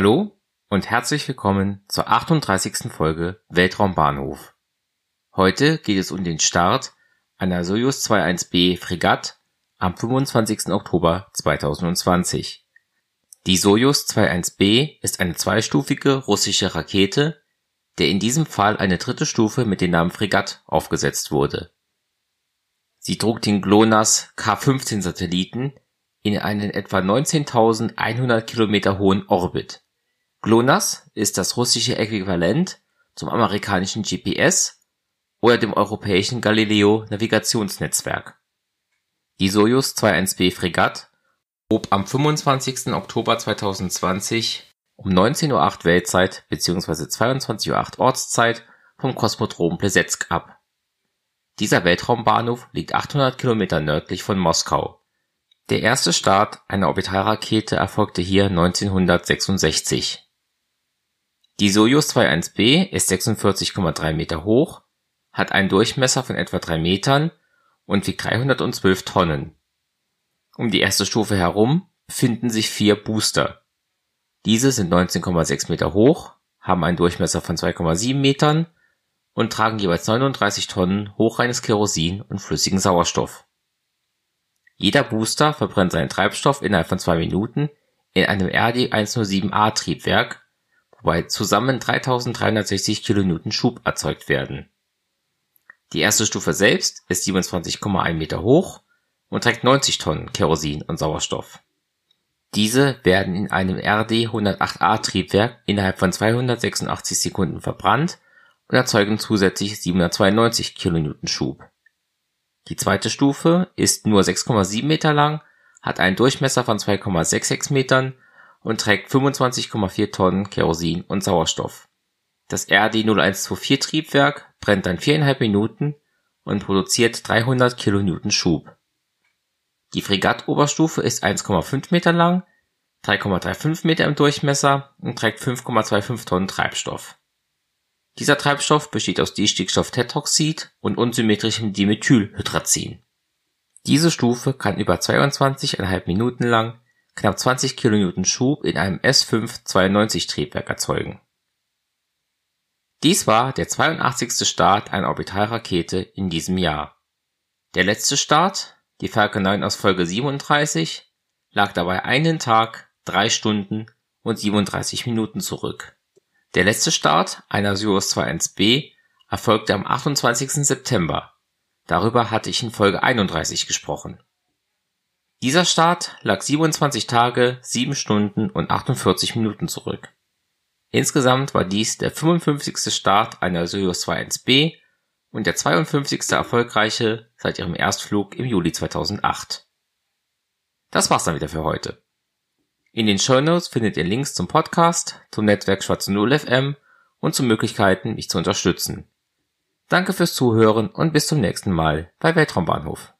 Hallo und herzlich willkommen zur 38. Folge Weltraumbahnhof. Heute geht es um den Start einer Soyuz 21B Fregatte am 25. Oktober 2020. Die Soyuz 21B ist eine zweistufige russische Rakete, der in diesem Fall eine dritte Stufe mit dem Namen Fregatte aufgesetzt wurde. Sie trug den GLONASS K-15 Satelliten in einen etwa 19.100 Kilometer hohen Orbit. GLONASS ist das russische Äquivalent zum amerikanischen GPS oder dem europäischen Galileo-Navigationsnetzwerk. Die Sojus 21B Fregatte hob am 25. Oktober 2020 um 19:08 Uhr Weltzeit bzw. 22:08 Uhr Ortszeit vom Kosmodrom Plesetsk ab. Dieser Weltraumbahnhof liegt 800 Kilometer nördlich von Moskau der erste Start einer Orbitalrakete erfolgte hier 1966. Die Sojus 21B ist 46,3 Meter hoch, hat einen Durchmesser von etwa drei Metern und wiegt 312 Tonnen. Um die erste Stufe herum befinden sich vier Booster. Diese sind 19,6 Meter hoch, haben einen Durchmesser von 2,7 Metern und tragen jeweils 39 Tonnen hochreines Kerosin und flüssigen Sauerstoff jeder Booster verbrennt seinen Treibstoff innerhalb von zwei Minuten in einem RD-107A-Triebwerk, wobei zusammen 3360 kN Schub erzeugt werden. Die erste Stufe selbst ist 27,1 Meter hoch und trägt 90 Tonnen Kerosin und Sauerstoff. Diese werden in einem RD-108A-Triebwerk innerhalb von 286 Sekunden verbrannt und erzeugen zusätzlich 792 kN Schub die zweite Stufe ist nur 6,7 Meter lang, hat einen Durchmesser von 2,66 Metern und trägt 25,4 Tonnen Kerosin und Sauerstoff. Das RD-0124-Triebwerk brennt dann viereinhalb Minuten und produziert 300 kN Schub. Die Fregatt-Oberstufe ist 1,5 Meter lang, 3,35 Meter im Durchmesser und trägt 5,25 Tonnen Treibstoff dieser Treibstoff besteht aus Distickstofftetroxid und unsymmetrischem Dimethylhydrazin. Diese Stufe kann über 22,5 Minuten lang knapp 20 kN Schub in einem S5-92-Triebwerk erzeugen. Dies war der 82. Start einer Orbitalrakete in diesem Jahr. Der letzte Start, die Falcon 9 aus Folge 37, lag dabei einen Tag, drei Stunden und 37 Minuten zurück der letzte Start einer Soyuz 21B erfolgte am 28. September, darüber hatte ich in Folge 31 gesprochen. Dieser Start lag 27 Tage, 7 Stunden und 48 Minuten zurück. Insgesamt war dies der 55. Start einer Soyuz 21B und der 52. erfolgreiche seit ihrem Erstflug im Juli 2008. Das war's dann wieder für heute in den Shownotes findet ihr Links zum Podcast, zum Netzwerk Schwarze Null FM und zu Möglichkeiten, mich zu unterstützen. Danke fürs Zuhören und bis zum nächsten Mal bei Weltraumbahnhof